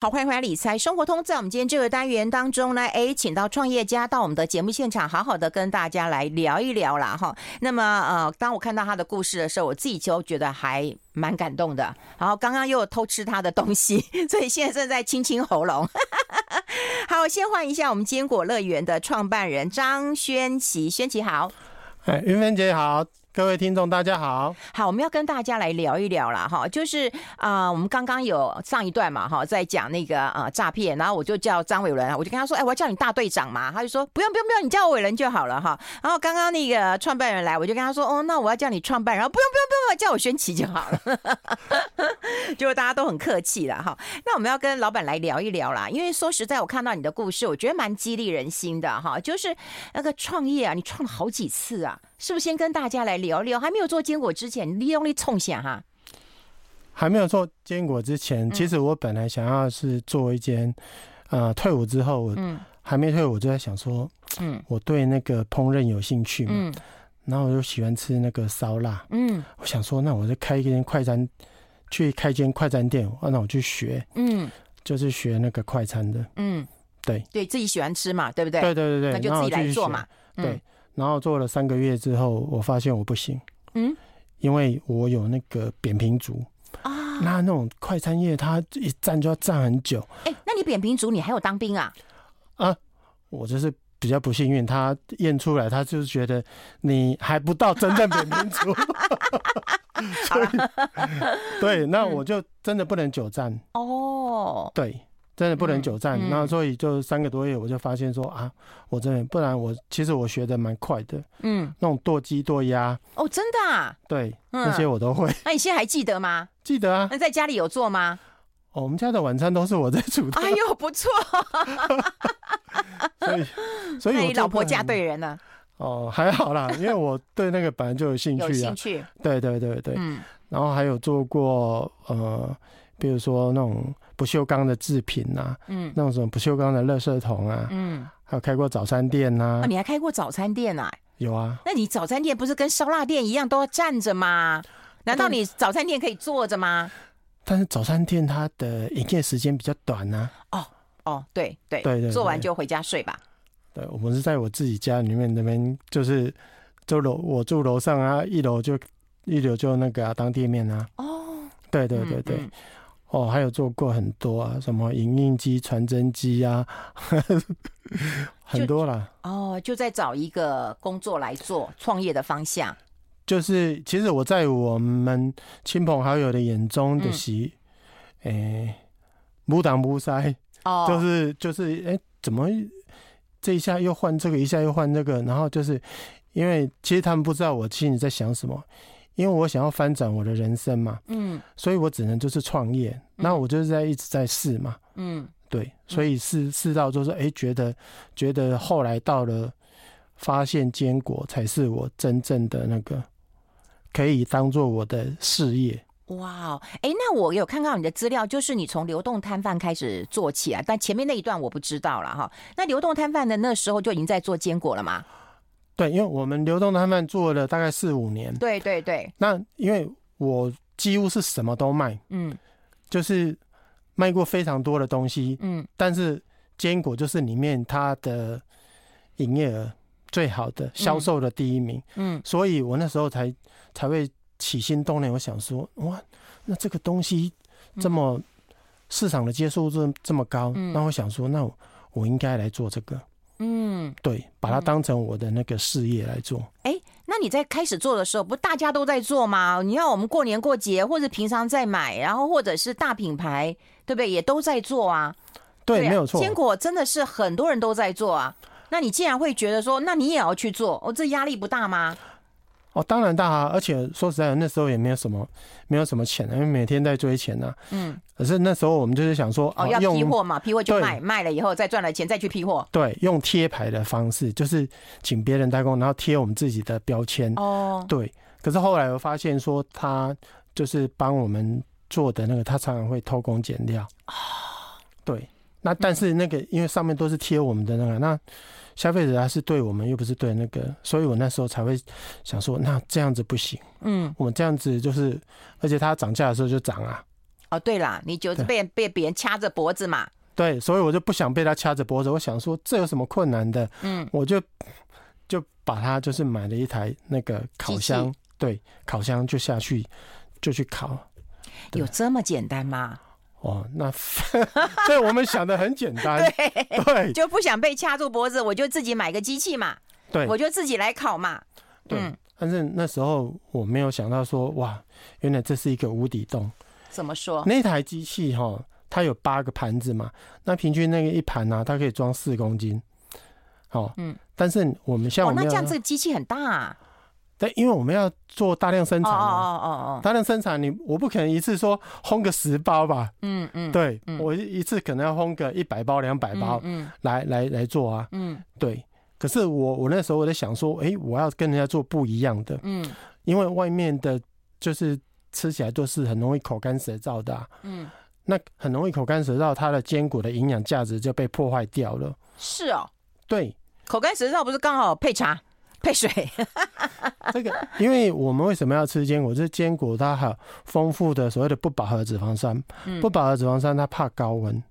好，欢迎回来理财生活通。在我们今天这个单元当中呢，哎，请到创业家到我们的节目现场，好好的跟大家来聊一聊啦。哈。那么，呃，当我看到他的故事的时候，我自己就觉得还蛮感动的。然后刚刚又偷吃他的东西，所以现在正在清清喉咙。好，先欢迎一下我们坚果乐园的创办人张轩琪，轩琪好。哎，云芬姐好。各位听众，大家好。好，我们要跟大家来聊一聊啦。哈，就是啊、我们刚刚有上一段嘛，哈，在讲那个呃诈骗，然后我就叫张伟伦，我就跟他说，哎，我要叫你大队长嘛，他就说不用不用不用，你叫我伟伦就好了哈。然后刚刚那个创办人来，我就跟他说，哦，那我要叫你创办，然后不用不用不用，叫我轩奇就好了。结果大家都很客气了哈。那我们要跟老板来聊一聊啦，因为说实在，我看到你的故事，我觉得蛮激励人心的哈。就是那个创业啊，你创了好几次啊。是不是先跟大家来聊聊聊？还没有做坚果之前，你利用力冲下哈。还没有做坚果之前，其实我本来想要是做一间，呃，退伍之后，我，还没退伍，我就在想说，嗯，我对那个烹饪有兴趣嘛，嗯，然后我就喜欢吃那个烧腊，嗯，我想说，那我就开一间快餐，去开间快餐店，那我去学，嗯，就是学那个快餐的，嗯，对，对自己喜欢吃嘛，对不对？对对对对，那就自己来做嘛，对。然后做了三个月之后，我发现我不行，嗯，因为我有那个扁平足啊。那那种快餐业，它一站就要站很久。哎，那你扁平足，你还有当兵啊？啊，我就是比较不幸运，他验出来，他就是觉得你还不到真正扁平足。所以，对，那我就真的不能久站哦。对。真的不能久站，那、嗯、所以就三个多月，我就发现说啊，我真的不然我其实我学的蛮快的，嗯，那种剁鸡剁鸭哦，真的啊，对，嗯、那些我都会。那你现在还记得吗？记得啊。那在家里有做吗？哦，我们家的晚餐都是我在煮的。哎呦，不错。所以，所以我你老婆嫁对人了。哦，还好啦，因为我对那个本来就有兴趣啊。有兴趣。对对对对，嗯。然后还有做过呃，比如说那种。不锈钢的制品呐、啊，嗯，那种什么不锈钢的垃圾桶啊，嗯，还有开过早餐店呐、啊，啊，你还开过早餐店啊？有啊，那你早餐店不是跟烧腊店一样都要站着吗？难道你早餐店可以坐着吗？但是早餐店它的营业时间比较短呢、啊。哦哦，对对对对，做完就回家睡吧。对，我们是在我自己家里面那边，就是就楼我住楼上啊，一楼就一楼就那个、啊、当店面啊。哦，对对对对。嗯嗯哦，还有做过很多啊，什么影印机、传真机啊，很多啦。哦，就在找一个工作来做创业的方向。就是，其实我在我们亲朋好友的眼中的是，哎、嗯，不当不塞，哦，就是就是，哎、欸，怎么这一下又换这个，一下又换那个，然后就是因为其实他们不知道我心里在想什么。因为我想要翻转我的人生嘛，嗯，所以我只能就是创业，那我就是在一直在试嘛，嗯，对，所以试试到就是哎，觉得觉得后来到了发现坚果才是我真正的那个可以当做我的事业。哇，哎，那我有看到你的资料，就是你从流动摊贩开始做起啊，但前面那一段我不知道了哈。那流动摊贩的那时候就已经在做坚果了吗？对，因为我们流动摊贩做了大概四五年。对对对。那因为我几乎是什么都卖，嗯，就是卖过非常多的东西，嗯，但是坚果就是里面它的营业额最好的，销售的第一名，嗯，所以我那时候才才会起心动念，我想说，哇，那这个东西这么市场的接受度这么高，那我想说，那我我应该来做这个。嗯，对，把它当成我的那个事业来做。哎、那你在开始做的时候，不大家都在做吗？你要我们过年过节或者平常在买，然后或者是大品牌，对不对？也都在做啊。对，对啊、没有错。坚果真的是很多人都在做啊。那你既然会觉得说，那你也要去做，哦，这压力不大吗？哦，当然大啊！而且说实在的，那时候也没有什么，没有什么钱，因为每天在追钱呢。嗯。可是那时候我们就是想说，哦，要批货嘛，批货就卖，卖了以后再赚了钱再去批货。对，用贴牌的方式，就是请别人代工，然后贴我们自己的标签。哦。对。可是后来我发现说，他就是帮我们做的那个，他常常会偷工减料。哦。对。那但是那个，因为上面都是贴我们的那个，那。消费者他是对我们，又不是对那个，所以我那时候才会想说，那这样子不行。嗯，我们这样子就是，而且它涨价的时候就涨啊。哦，对啦，你就是被被别人掐着脖子嘛。对，所以我就不想被他掐着脖子。我想说，这有什么困难的？嗯，我就就把它就是买了一台那个烤箱，对，烤箱就下去就去烤。有这么简单吗？哦，那 所以我们想的很简单，对对，就不想被掐住脖子，我就自己买个机器嘛，对，我就自己来烤嘛。对，嗯，但是那时候我没有想到说，哇，原来这是一个无底洞。怎么说？那台机器哈。它有八个盘子嘛？那平均那个一盘呢、啊，它可以装四公斤。哦，嗯，但是我们像我们、哦、那这样这个机器很大啊。对，因为我们要做大量生产嘛。哦哦哦哦。大量生产，你我不可能一次说烘个十包吧？嗯嗯。对，嗯、我一次可能要烘个一百包、两百包，嗯，来来来做啊。嗯。对，可是我我那时候我在想说，哎、欸，我要跟人家做不一样的。嗯。因为外面的，就是吃起来都是很容易口干舌燥的、啊。嗯。那很容易口干舌燥，它的坚果的营养价值就被破坏掉了。是哦，对，口干舌燥不是刚好配茶配水？这个，因为我们为什么要吃坚果？就是坚果它还有丰富的所谓的不饱和脂肪酸，嗯、不饱和脂肪酸它怕高温。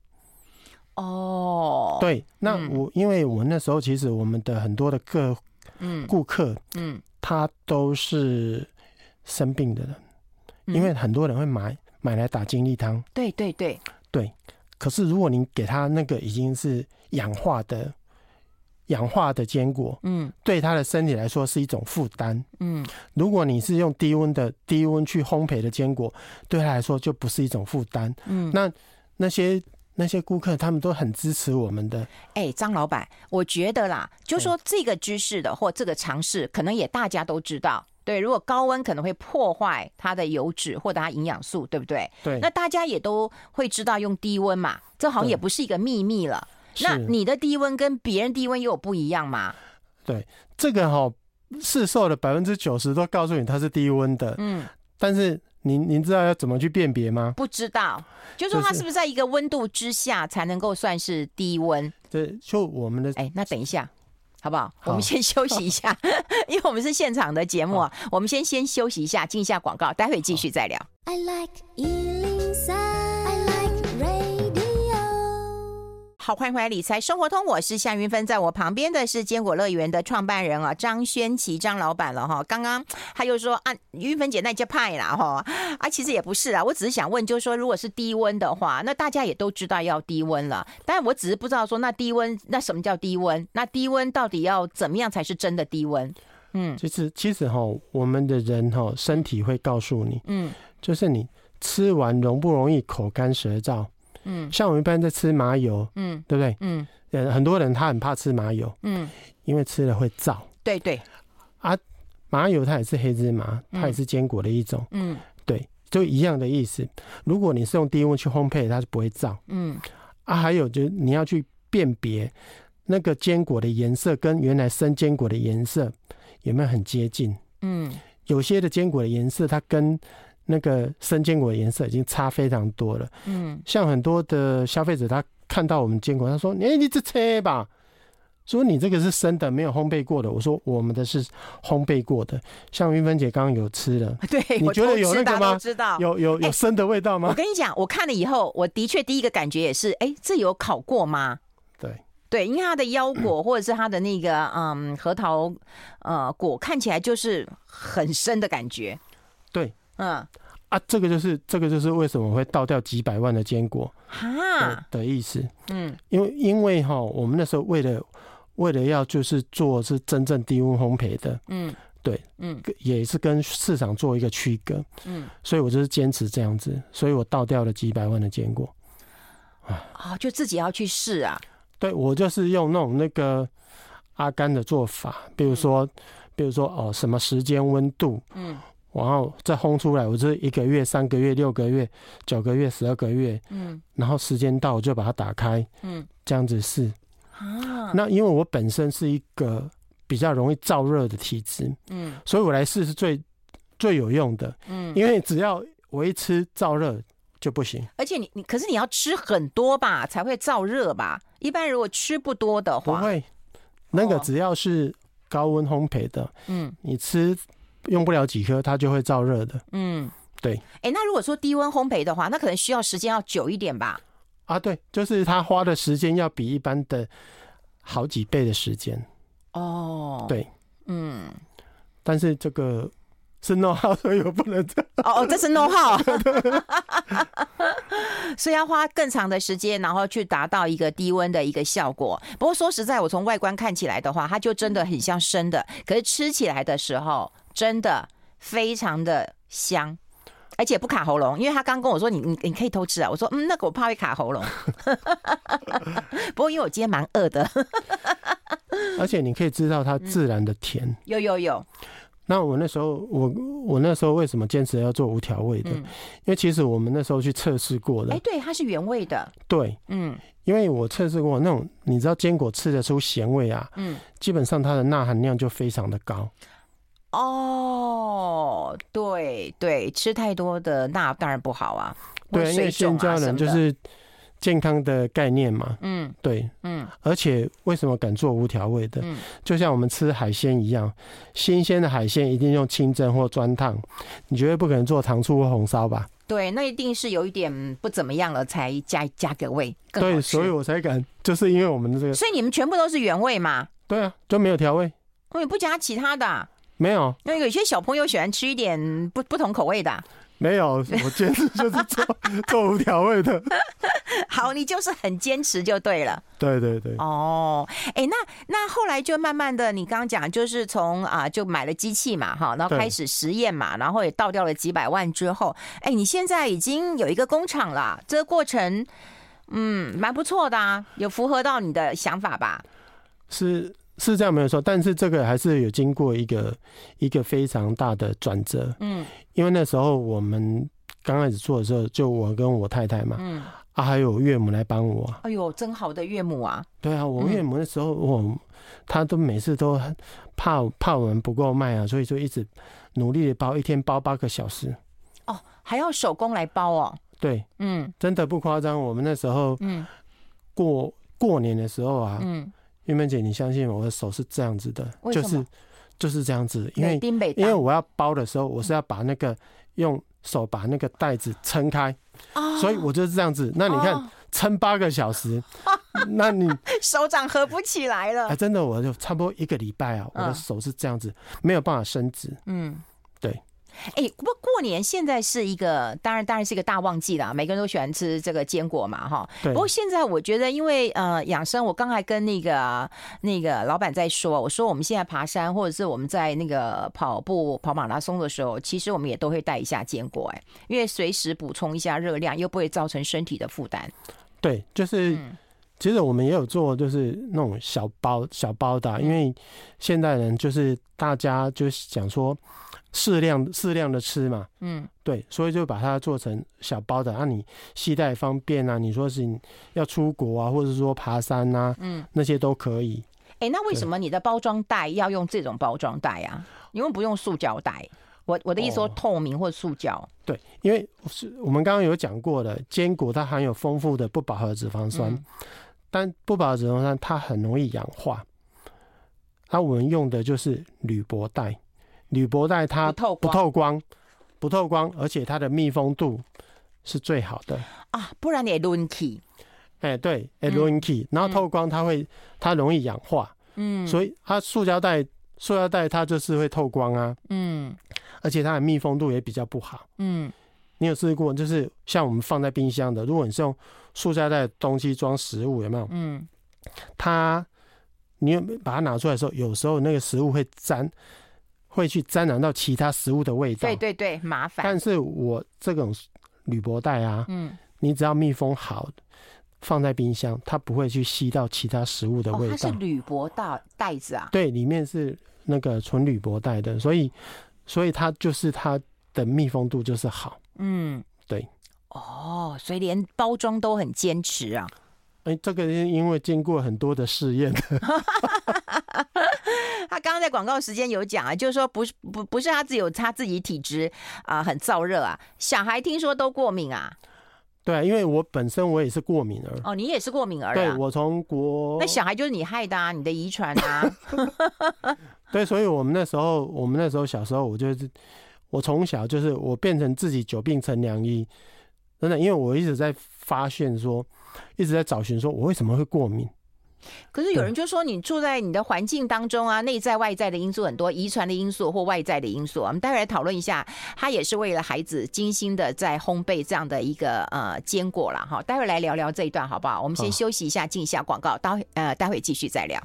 哦，对，那我、嗯、因为我那时候其实我们的很多的客嗯顾客嗯，他都是生病的人，嗯、因为很多人会买。买来打精力汤，对对对对。可是如果你给他那个已经是氧化的氧化的坚果，嗯，对他的身体来说是一种负担，嗯。如果你是用低温的低温去烘焙的坚果，对他来说就不是一种负担，嗯。那那些那些顾客他们都很支持我们的。哎、欸，张老板，我觉得啦，就说这个知识的或这个尝试，可能也大家都知道。对，如果高温可能会破坏它的油脂或者它营养素，对不对？对。那大家也都会知道用低温嘛，这好像也不是一个秘密了。那你的低温跟别人低温又有不一样吗？对，这个哈、哦，市售的百分之九十都告诉你它是低温的。嗯。但是您您知道要怎么去辨别吗？不知道，就说它是不是在一个温度之下才能够算是低温？对，就我们的。哎，那等一下。好不好？好，我们先休息一下，因为我们是现场的节目啊。我们先先休息一下，进一下广告，待会继续再聊。I like 好，欢迎回来理财生活通，我是夏云芬，在我旁边的是坚果乐园的创办人啊，张轩琪张老板了哈。刚刚他又说啊，云芬姐那叫派啦哈，啊，其实也不是啊，我只是想问，就是说，如果是低温的话，那大家也都知道要低温了，但我只是不知道说，那低温那什么叫低温？那低温到底要怎么样才是真的低温？嗯，其实其实哈，我们的人哈，身体会告诉你，嗯，就是你吃完容不容易口干舌燥。嗯，像我们一般在吃麻油，嗯，对不对？嗯，很多人他很怕吃麻油，嗯，因为吃了会燥。对对，啊，麻油它也是黑芝麻，它也是坚果的一种，嗯，对，就一样的意思。如果你是用低温去烘焙，它是不会燥。嗯，啊，还有就是你要去辨别那个坚果的颜色跟原来生坚果的颜色有没有很接近。嗯，有些的坚果的颜色它跟那个生坚果的颜色已经差非常多了。嗯，像很多的消费者，他看到我们坚果，他说：“哎，你这切吧，说你这个是生的，没有烘焙过的。”我说：“我们的是烘焙过的。”像云芬姐刚刚有吃了，对，你觉得有那个吗？知道有有有生的味道吗？我跟你讲，我看了以后，我的确第一个感觉也是，哎，这有烤过吗？对对，因为它的腰果或者是它的那个嗯核桃呃果，看起来就是很生的感觉。对。嗯啊，这个就是这个就是为什么会倒掉几百万的坚果的的意思。嗯，因为因为哈，我们那时候为了为了要就是做是真正低温烘焙的，嗯，对，嗯，也是跟市场做一个区隔，嗯，所以我就是坚持这样子，所以我倒掉了几百万的坚果。啊，就自己要去试啊？对，我就是用那种那个阿甘的做法，比如说比如说哦，什么时间温度，嗯。然后再烘出来，我这一个月、三个月、六个月、九个月、十二个月，嗯，然后时间到我就把它打开，嗯，这样子试啊。那因为我本身是一个比较容易燥热的体质，嗯，所以我来试是最最有用的，嗯，因为只要我一吃燥热就不行。而且你你可是你要吃很多吧才会燥热吧？一般如果吃不多的话，不会。那个只要是高温烘焙的，嗯，你吃。用不了几颗，它就会燥热的。嗯，对。哎、欸，那如果说低温烘焙的话，那可能需要时间要久一点吧？啊，对，就是它花的时间要比一般的好几倍的时间。哦，对，嗯，但是这个。是 know how，所以我不能。哦哦，这是 know how，所以要花更长的时间，然后去达到一个低温的一个效果。不过说实在，我从外观看起来的话，它就真的很像生的，可是吃起来的时候，真的非常的香，而且不卡喉咙。因为他刚跟我说你，你你你可以偷吃啊，我说嗯，那个我怕会卡喉咙。不过因为我今天蛮饿的，而且你可以知道它自然的甜。嗯、有有有。那我那时候，我我那时候为什么坚持要做无调味的？因为其实我们那时候去测试过的。哎，对，它是原味的。对，嗯，因为我测试过那种，你知道坚果吃得出咸味啊，嗯，基本上它的钠含量就非常的高。哦，对对，吃太多的钠当然不好啊。对，因为现在人就是。健康的概念嘛，嗯，对，嗯，而且为什么敢做无调味的？嗯，就像我们吃海鲜一样，新鲜的海鲜一定用清蒸或专烫，你绝对不可能做糖醋或红烧吧？对，那一定是有一点不怎么样了才加加个味，对，所以我才敢，就是因为我们的这个，所以你们全部都是原味嘛？对啊，就没有调味，我也不加其他的啊？没有，因为有些小朋友喜欢吃一点不不同口味的啊。没有，我坚持就是做做无调味的。好，你就是很坚持就对了。对对对。哦，哎，那那后来就慢慢的，你刚刚讲就是从啊，就买了机器嘛，哈，然后开始实验嘛，然后也倒掉了几百万之后，哎，你现在已经有一个工厂了，这个过程，嗯，蛮不错的啊，有符合到你的想法吧？是。是这样没有错，但是这个还是有经过一个一个非常大的转折。嗯，因为那时候我们刚开始做的时候，就我跟我太太嘛，嗯，啊，还有岳母来帮我。哎呦，真好的岳母啊！对啊，我岳母那时候我他都每次都怕怕我们不够卖啊，所以就一直努力的包，一天包八个小时。哦，还要手工来包哦？对，嗯，真的不夸张。我们那时候，嗯，过过年的时候啊，嗯。玉梅姐，你相信我的手是这样子的，就是就是这样子，因为因为我要包的时候，我是要把那个用手把那个袋子撑开，所以我就是这样子。那你看撑八个小时，那你 手掌合不起来了。哎，真的，我就差不多一个礼拜啊，我的手是这样子，没有办法伸直。嗯，对。哎、欸，不过过年现在是一个，当然当然是一个大旺季啦，每个人都喜欢吃这个坚果嘛，哈。对。不过现在我觉得，因为呃养生，我刚才跟那个那个老板在说，我说我们现在爬山或者是我们在那个跑步跑马拉松的时候，其实我们也都会带一下坚果，哎，因为随时补充一下热量，又不会造成身体的负担。对，就是、嗯、其实我们也有做，就是那种小包小包的，因为现代人就是大家就是想说。适量适量的吃嘛，嗯，对，所以就把它做成小包的，让、啊、你携带方便啊。你说是要出国啊，或者说爬山啊，嗯，那些都可以。哎、欸，那为什么你的包装袋要用这种包装袋啊？你为不用塑胶袋？我我的意思说透明或塑胶、哦。对，因为是我们刚刚有讲过的，坚果它含有丰富的不饱和脂肪酸，嗯、但不饱和脂肪酸它很容易氧化，那、啊、我们用的就是铝箔袋。铝箔袋它不透光，不透光，不透光，而且它的密封度是最好的啊，不然你会轮起。哎，对，哎抡起，然后透光它会，它容易氧化，嗯，所以它塑胶袋，塑胶袋它就是会透光啊，嗯，而且它的密封度也比较不好，嗯，你有试过？就是像我们放在冰箱的，如果你是用塑胶袋的东西装食物，有没有？嗯，它你有把它拿出来的时候，有时候那个食物会粘。会去沾染到其他食物的味道，对对对，麻烦。但是我这种铝箔袋啊，嗯，你只要密封好，放在冰箱，它不会去吸到其他食物的味道。哦，它是铝箔袋袋子啊？对，里面是那个纯铝箔袋的，所以，所以它就是它的密封度就是好。嗯，对。哦，所以连包装都很坚持啊。哎，这个因为经过很多的试验。他刚刚在广告时间有讲啊，就是说不是不不是他自己有他自己体质啊，很燥热啊，小孩听说都过敏啊。对啊，因为我本身我也是过敏儿。哦，你也是过敏儿啊？对，我从国。那小孩就是你害的啊，你的遗传啊。对，所以我们那时候，我们那时候小时候，我就是我从小就是我变成自己久病成良医，真的，因为我一直在发现说，一直在找寻说我为什么会过敏。可是有人就说，你住在你的环境当中啊，内在外在的因素很多，遗传的因素或外在的因素。我们待会来讨论一下，他也是为了孩子精心的在烘焙这样的一个呃坚果了哈。待会来聊聊这一段好不好？我们先休息一下，进一下广告，待呃待会继续再聊。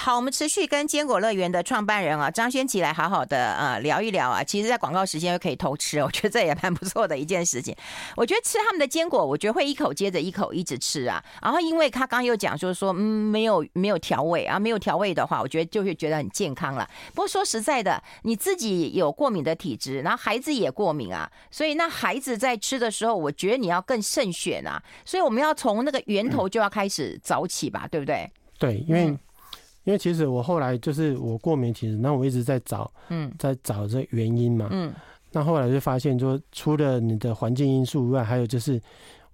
好，我们持续跟坚果乐园的创办人啊张轩琪来好好的呃聊一聊啊。其实，在广告时间又可以偷吃，我觉得这也蛮不错的一件事情。我觉得吃他们的坚果，我觉得会一口接着一口一直吃啊。然后，因为他刚刚又讲就是说，嗯，没有没有调味啊，没有调味的话，我觉得就会觉得很健康了。不过说实在的，你自己有过敏的体质，然后孩子也过敏啊，所以那孩子在吃的时候，我觉得你要更慎选啊。所以我们要从那个源头就要开始早起吧，对不对？对，因为。因为其实我后来就是我过敏体质，那我一直在找，嗯，在找这原因嘛，嗯，那后来就发现说，除了你的环境因素以外，还有就是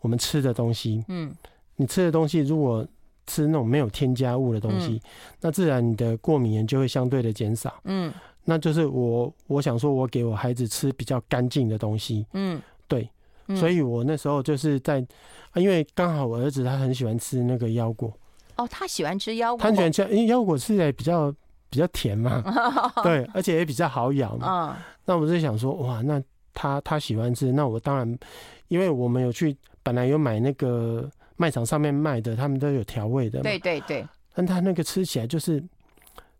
我们吃的东西，嗯，你吃的东西如果吃那种没有添加物的东西，嗯，那自然你的过敏源就会相对的减少，嗯，那就是我我想说我给我孩子吃比较干净的东西，嗯，对，所以我那时候就是在，因为刚好我儿子他很喜欢吃那个腰果。哦，他喜欢吃腰果。他喜欢吃，因为腰果吃起来比较比较甜嘛，对，而且也比较好咬嘛。嗯，那我就想说，哇，那他他喜欢吃，那我当然，因为我们有去，本来有买那个卖场上面卖的，他们都有调味的嘛。对对对。但他那个吃起来就是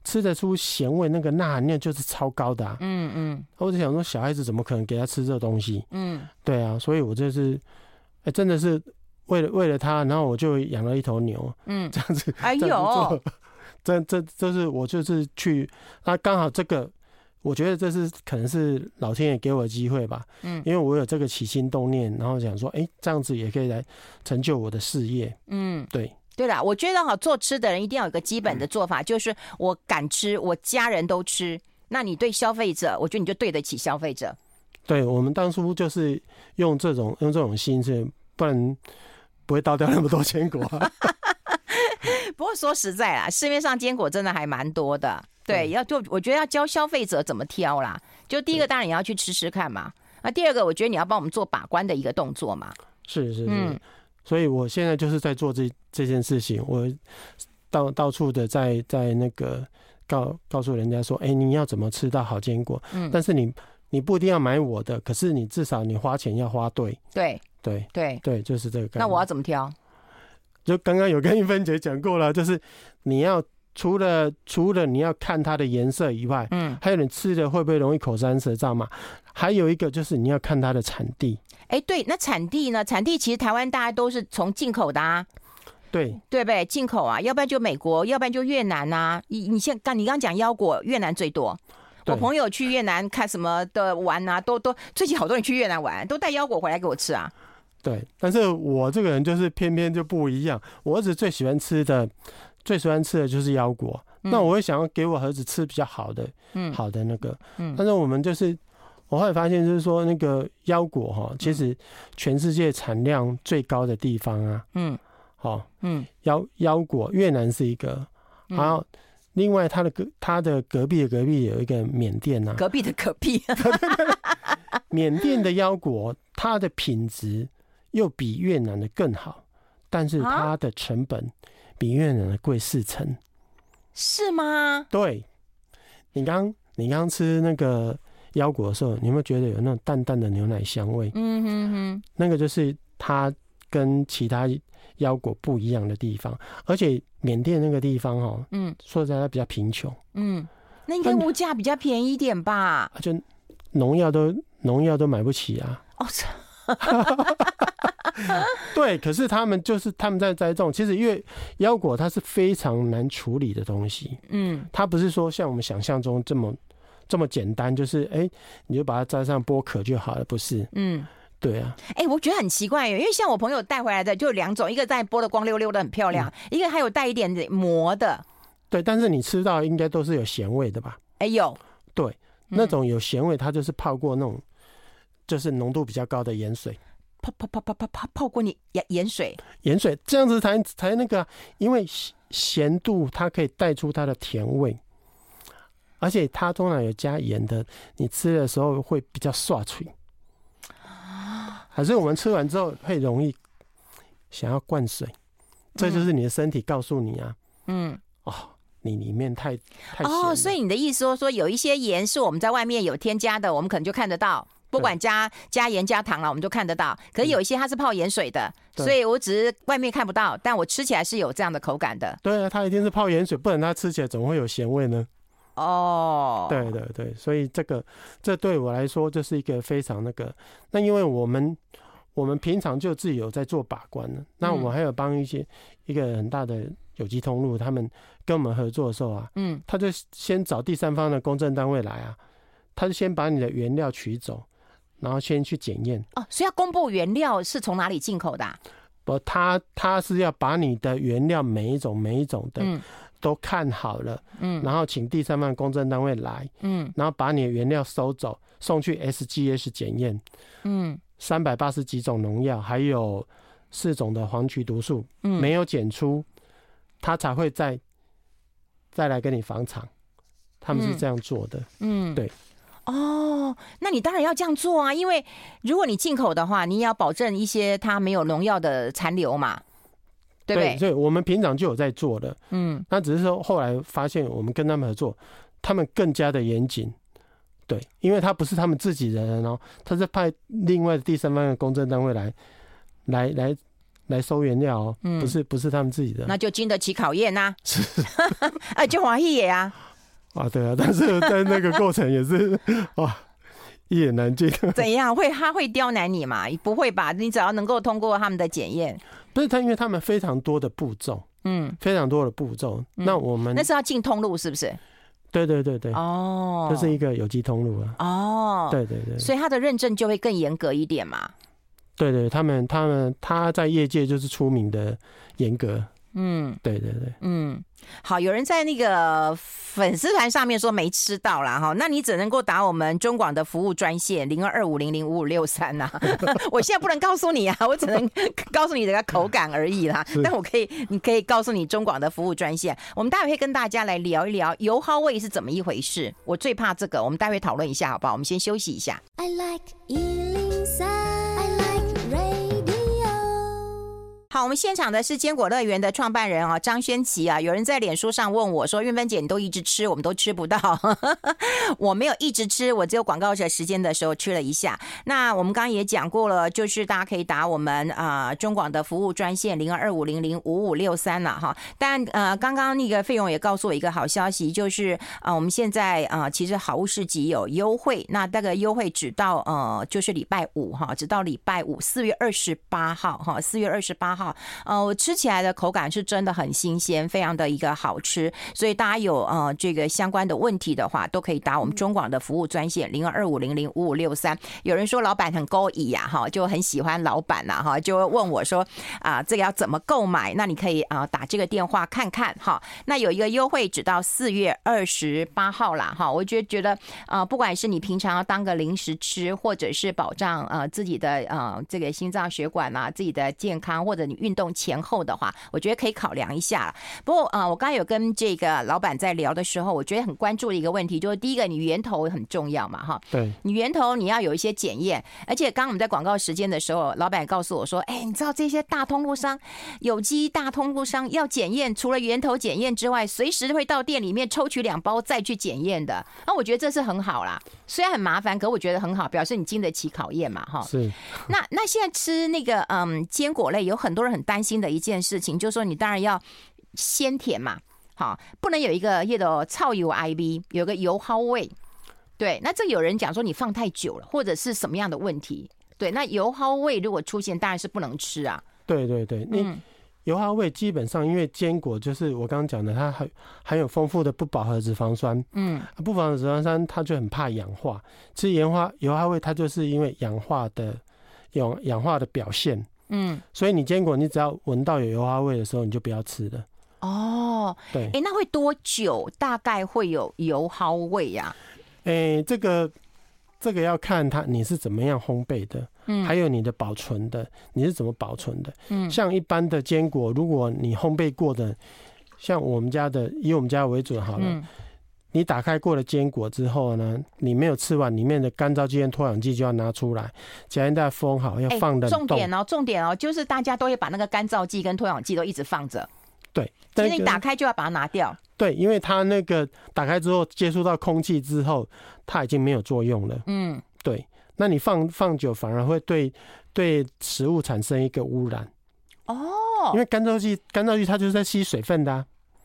吃得出咸味，那个钠含量就是超高的啊。嗯嗯。我就想说，小孩子怎么可能给他吃这东西？嗯，对啊，所以我就是，哎，真的是。为了为了他，然后我就养了一头牛，嗯，这样子，哎呦，这这这是我就是去，那刚好这个，我觉得这是可能是老天爷给我的机会吧，嗯，因为我有这个起心动念，然后想说，哎，这样子也可以来成就我的事业，嗯，对，对啦，我觉得哈，做吃的人一定要有个基本的做法，嗯，就是我敢吃，我家人都吃，那你对消费者，我觉得你就对得起消费者。对，我们当初就是用这种用这种心思，不然。不会倒掉那么多坚果。不过说实在啦，市面上坚果真的还蛮多的。对，要就我觉得要教消费者怎么挑啦。就第一个当然你要去吃吃看嘛。那第二个我觉得你要帮我们做把关的一个动作嘛。是是是。嗯。所以我现在就是在做这这件事情，我到到处的在在那个告告诉人家说，哎，你要怎么吃到好坚果？嗯。但是你你不一定要买我的，可是你至少你花钱要花对。对。对对对，就是这个概念。那我要怎么挑？就刚刚有跟一芬姐讲过了，就是你要除了除了你要看它的颜色以外，嗯，还有你吃的会不会容易口干舌燥嘛？还有一个就是你要看它的产地。哎，对，那产地呢？产地其实台湾大家都是从进口的啊，对对不对？进口啊，要不然就美国，要不然就越南啊。你你现刚你刚讲腰果，越南最多。我朋友去越南看什么的玩啊，都都最近好多人去越南玩，都带腰果回来给我吃啊。对，但是我这个人就是偏偏就不一样。我儿子最喜欢吃的，最喜欢吃的就是腰果。嗯、那我会想要给我儿子吃比较好的，嗯，好的那个。嗯，但是我们就是，我后来发现就是说，那个腰果哈，其实全世界产量最高的地方啊，嗯，好，嗯，腰腰果越南是一个，然后另外他的隔他的隔壁的隔壁有一个缅甸呐、啊，隔壁的隔壁，缅甸的腰果它的品质。又比越南的更好，但是它的成本比越南的贵四成，是吗？对，你刚你刚吃那个腰果的时候，你有没有觉得有那种淡淡的牛奶香味？嗯哼哼，那个就是它跟其他腰果不一样的地方。而且缅甸那个地方哦，嗯，说实在它比较贫穷，嗯，那应该物价比较便宜一点吧？就农药都农药都买不起啊！哦。对，可是他们就是他们在栽种。其实因为腰果它是非常难处理的东西，嗯，它不是说像我们想象中这么这么简单，就是哎，你就把它摘上剥壳就好了，不是？嗯，对啊。哎，我觉得很奇怪，因为像我朋友带回来的就两种，一个在剥的光溜溜的很漂亮，嗯、一个还有带一点点磨的。对，但是你吃到应该都是有咸味的吧？哎有。对，那种有咸味，它就是泡过那种就是浓度比较高的盐水。泡泡泡泡泡泡泡过你盐盐水，盐水这样子才才那个，因为咸度它可以带出它的甜味，而且它通常有加盐的，你吃的时候会比较刷脆。还是我们吃完之后会容易想要灌水，这就是你的身体告诉你啊，嗯，哦，你里面太太咸哦，所以你的意思说说有一些盐是我们在外面有添加的，我们可能就看得到，不管加加盐加糖了，我们都看得到。可是有一些它是泡盐水的，所以我只是外面看不到，但我吃起来是有这样的口感的。对啊，它一定是泡盐水，不然它吃起来怎么会有咸味呢？哦，对对对，所以这个这对我来说就是一个非常那个。那因为我们我们平常就自己有在做把关呢，那我们还有帮一些一个很大的有机通路，他们跟我们合作的时候啊，嗯，他就先找第三方的公证单位来啊，他就先把你的原料取走，然后先去检验。哦，所以要公布原料是从哪里进口的啊？不，他他是要把你的原料每一种每一种的。嗯。都看好了，嗯，然后请第三方公证单位来，嗯，然后把你的原料收走，送去 SGS 检验，嗯，三百八十几种农药，还有四种的黄曲毒素，嗯，没有检出，他才会再再来跟你房厂，他们是这样做的，嗯，对，哦，那你当然要这样做啊，因为如果你进口的话，你也要保证一些它没有农药的残留嘛。对，对，所以我们平常就有在做的，嗯，那只是说后来发现我们跟他们合作，他们更加的严谨，对，因为他不是他们自己人哦，他是派另外的第三方的公证单位来，来来来收原料哦，不是不是他们自己的，那就经得起考验呐，是，啊，就华裔也啊，啊对啊，但是在那个过程也是 啊。一言难尽。怎样会？他会刁难你嘛？不会吧？你只要能够通过他们的检验。不是他，因为他们非常多的步骤，嗯，非常多的步骤。那我们那是要进通路，是不是？对对对对。哦，这是一个有机通路啊。哦，对对对。所以他的认证就会更严格一点嘛。对对，他们他们他在业界就是出名的严格。嗯，对对对，嗯，好，有人在那个粉丝团上面说没吃到啦。哈，那你只能够打我们中广的服务专线零二二五零零五五六三呐。我现在不能告诉你啊，我只能告诉你这个口感而已啦。但我可以，你可以告诉你中广的服务专线，我们待会会跟大家来聊一聊油耗味是怎么一回事。我最怕这个，我们待会讨论一下，好不好？我们先休息一下。I like 好，我们现场的是坚果乐园的创办人啊，张轩琪啊。有人在脸书上问我说：“韵芬姐，你都一直吃，我们都吃不到。”我没有一直吃，我只有广告的时间的时候吃了一下。那我们刚刚也讲过了，就是大家可以打我们啊、中广的服务专线零二二五零零五五六三了哈。但呃，刚刚那个费用也告诉我一个好消息，就是啊、我们现在啊、其实好物市集有优惠，那大概优惠只到呃，就是礼拜五哈，直到礼拜五四月二十八号哈，四月二十八号。呃，我吃起来的口感是真的很新鲜，非常的一个好吃，所以大家有呃这个相关的问题的话，都可以打我们中广的服务专线零二二五零零五五六三。有人说老板很高义呀，哈，就很喜欢老板呐，哈，就问我说啊，这个要怎么购买？那你可以啊打这个电话看看哈。那有一个优惠，只到四月二十八号啦，哈。我觉得觉得啊，不管是你平常要当个零食吃，或者是保障呃自己的呃这个心脏血管啊，自己的健康，或者你。运动前后的话，我觉得可以考量一下。不过啊，我刚才有跟这个老板在聊的时候，我觉得很关注的一个问题，就是第一个，你源头很重要嘛，哈。对。你源头你要有一些检验，而且刚刚我们在广告时间的时候，老板也告诉我说，哎，你知道这些大通路商、有机大通路商要检验，除了源头检验之外，随时会到店里面抽取两包再去检验的。那我觉得这是很好啦，虽然很麻烦，可我觉得很好，表示你经得起考验嘛，哈。是。那那现在吃那个嗯坚果类，有很多人很担心的一件事情，就是说你当然要鲜甜嘛，好，不能有一个叶的超油 IB，有个油耗味。对，那这有人讲说你放太久了，或者是什么样的问题？对，那油耗味如果出现，当然是不能吃啊。对对对，那油耗味基本上因为坚果就是我刚刚讲的，它含含有丰富的不饱和脂肪酸，嗯，不饱和脂肪酸它就很怕氧化，其实盐化油耗味它就是因为氧化的氧氧化的表现。嗯，所以你坚果，你只要闻到有油花味的时候，你就不要吃了。哦，对，哎、欸，那会多久大概会有油耗味呀？哎，这个这个要看它你是怎么样烘焙的。嗯，还有你的保存的，你是怎么保存的？嗯，像一般的坚果，如果你烘焙过的，像我们家的，以我们家为准好了。嗯你打开过的坚果之后呢，你没有吃完，里面的干燥剂跟脱氧剂就要拿出来，夹链袋封好，要放冷冻。重点哦，重点哦，就是大家都会把那个干燥剂跟脱氧剂都一直放着。对，其实你打开就要把它拿掉。对，因为它那个打开之后接触到空气之后，它已经没有作用了。嗯，对。那你放放久反而会对对食物产生一个污染。哦。因为干燥剂干燥剂它就是在吸水分的啊。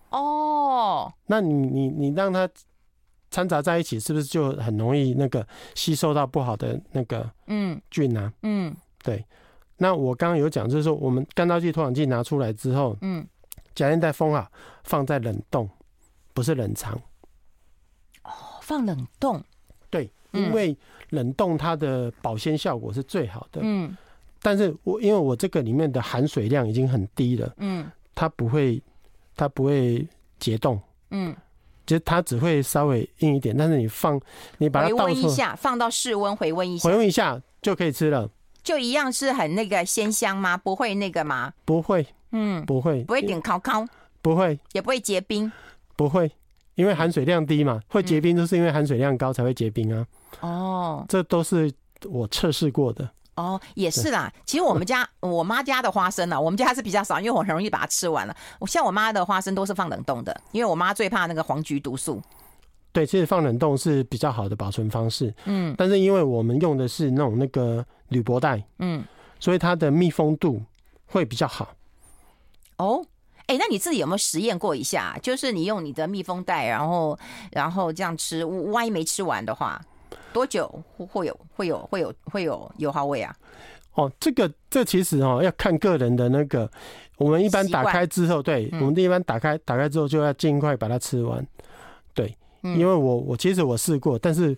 哦，那你你你让它掺杂在一起，是不是就很容易那个吸收到不好的那个嗯菌啊？嗯，对。那我刚刚有讲，就是说我们干燥剂、脱氧剂拿出来之后，嗯，夹链袋封好，放在冷冻，不是冷藏。哦，放冷冻。对，因为冷冻它的保鲜效果是最好的。嗯，但是我因为我这个里面的含水量已经很低了，嗯，它不会。它不会结冻，嗯，就它只会稍微硬一点。但是你放，你把它倒回温一下，放到室温回温一下，回温一下就可以吃了。就一样是很那个鲜香吗？不会那个吗？不会，嗯，不会，不会点烤烤，不会，也不会结冰，不会，因为含水量低嘛。会结冰都是因为含水量高才会结冰啊。哦，这都是我测试过的。哦，也是啦。其实我们家 我妈家的花生呢，我们家是比较少，因为我很容易把它吃完了。我像我妈的花生都是放冷冻的，因为我妈最怕那个黄菊毒素。对，其实放冷冻是比较好的保存方式。嗯，但是因为我们用的是那种那个铝箔袋，嗯，所以它的密封度会比较好。哦，哎，那你自己有没有实验过一下？就是你用你的密封袋，然后然后这样吃，万一没吃完的话？多久会有会有会有会有油耗味啊？哦，这个这其实哦要看个人的那个，我们一般打开之后，对，我们一般打开打开之后就要尽快把它吃完，对，因为我我其实我试过，但是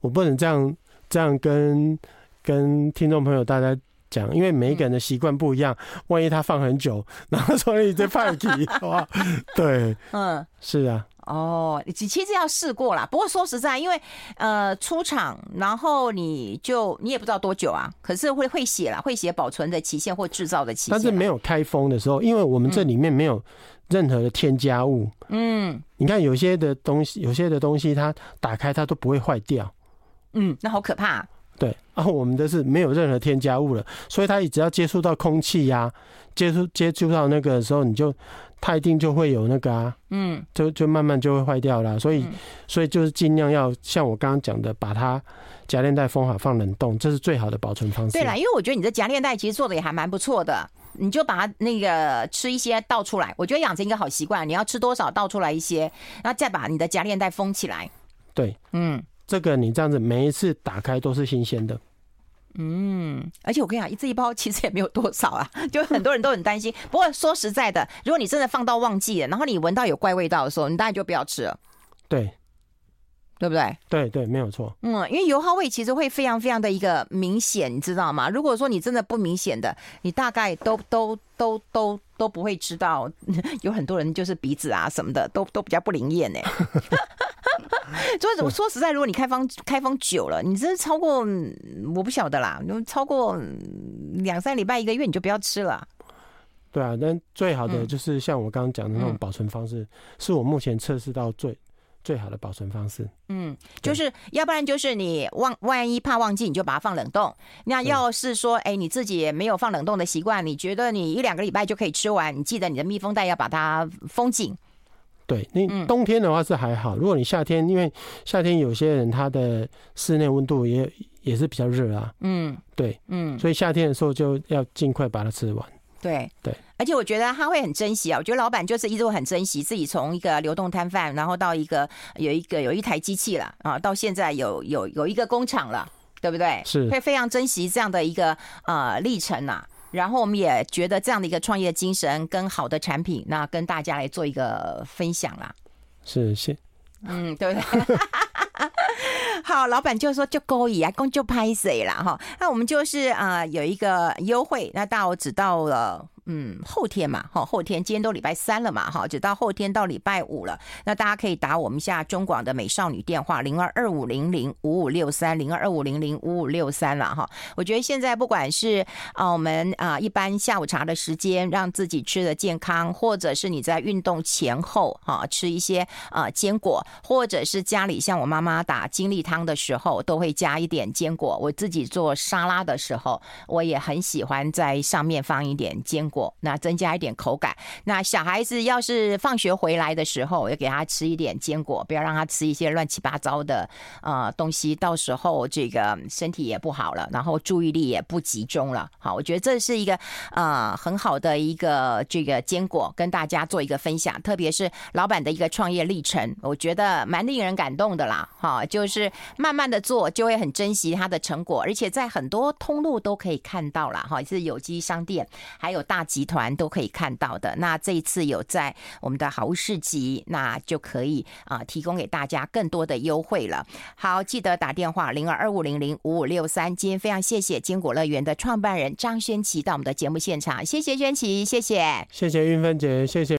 我不能这样这样跟跟听众朋友大家讲，因为每一个人的习惯不一样，万一他放很久，然后所以再放题哇，对，嗯，是啊。哦，你其实要试过啦。不过说实在，因为呃出厂，然后你就你也不知道多久啊。可是会会写啦，会写保存的期限或制造的期限。但是没有开封的时候，因为我们这里面没有任何的添加物。嗯，你看有些的东西，有些的东西它打开它都不会坏掉。嗯，那好可怕啊。对，然后我们的是没有任何添加物了，所以它只要接触到空气呀，接触接触到那个的时候，你就。它一定就会有那个啊，嗯，就就慢慢就会坏掉了，所以，所以就是尽量要像我刚刚讲的，把它夹链袋封好，放冷冻，这是最好的保存方式。对啦，因为我觉得你的夹链袋其实做的也还蛮不错的，你就把它那个吃一些倒出来，我觉得养成一个好习惯，你要吃多少倒出来一些，然后再把你的夹链袋封起来。对，嗯，这个你这样子每一次打开都是新鲜的。嗯，而且我跟你讲，这一包其实也没有多少啊，就很多人都很担心。不过说实在的，如果你真的放到忘记了，然后你闻到有怪味道的时候，你当然就不要吃了。对，对不对？对对，没有错。嗯，因为油耗味其实会非常非常的一个明显，你知道吗？如果说你真的不明显的，你大概都都都都都不会知道。有很多人就是鼻子啊什么的，都都比较不灵验呢。所以怎么说实在，如果你开封开封久了，你真是超过我不晓得啦，超过两三礼拜一个月，你就不要吃了。对啊，但最好的就是像我刚刚讲的那种保存方式，嗯、是我目前测试到最最好的保存方式。嗯，就是要不然就是你忘万一怕忘记，你就把它放冷冻。那要是说，哎，你自己也没有放冷冻的习惯，你觉得你一两个礼拜就可以吃完，你记得你的密封袋要把它封紧。对，你冬天的话是还好。如果你夏天，因为夏天有些人他的室内温度也也是比较热啊。嗯，对，嗯，所以夏天的时候就要尽快把它吃完。对对，而且我觉得他会很珍惜啊。我觉得老板就是一直会很珍惜自己从一个流动摊贩，然后到一个有一个有一台机器了啊，到现在有有有一个工厂了，对不对？是，会非常珍惜这样的一个呃历程呐。然后我们也觉得这样的一个创业精神跟好的产品，那跟大家来做一个分享啦。是是，嗯，对不对？好，老板就说就勾引啊，公就拍谁啦哈。那我们就是啊、呃、有一个优惠，那到只到了嗯，后天嘛，哈，后天今天都礼拜三了嘛，哈，就到后天到礼拜五了。那大家可以打我们下中广的美少女电话零二二五零零五五六三零二二五零零五五六三了哈。我觉得现在不管是啊，我们啊一般下午茶的时间，让自己吃的健康，或者是你在运动前后哈吃一些啊坚果，或者是家里像我妈妈打精力汤的时候，都会加一点坚果。我自己做沙拉的时候，我也很喜欢在上面放一点坚果。那增加一点口感。那小孩子要是放学回来的时候，要给他吃一点坚果，不要让他吃一些乱七八糟的呃东西，到时候这个身体也不好了，然后注意力也不集中了。好，我觉得这是一个呃很好的一个这个坚果，跟大家做一个分享。特别是老板的一个创业历程，我觉得蛮令人感动的啦。哈，就是慢慢的做，就会很珍惜它的成果，而且在很多通路都可以看到了。哈，是有机商店，还有大。集团都可以看到的。那这一次有在我们的好物市集，那就可以啊提供给大家更多的优惠了。好，记得打电话零二二五零零五五六三。今天非常谢谢坚果乐园的创办人张轩琪到我们的节目现场，谢谢轩琪，谢谢，谢谢云芬姐，谢谢。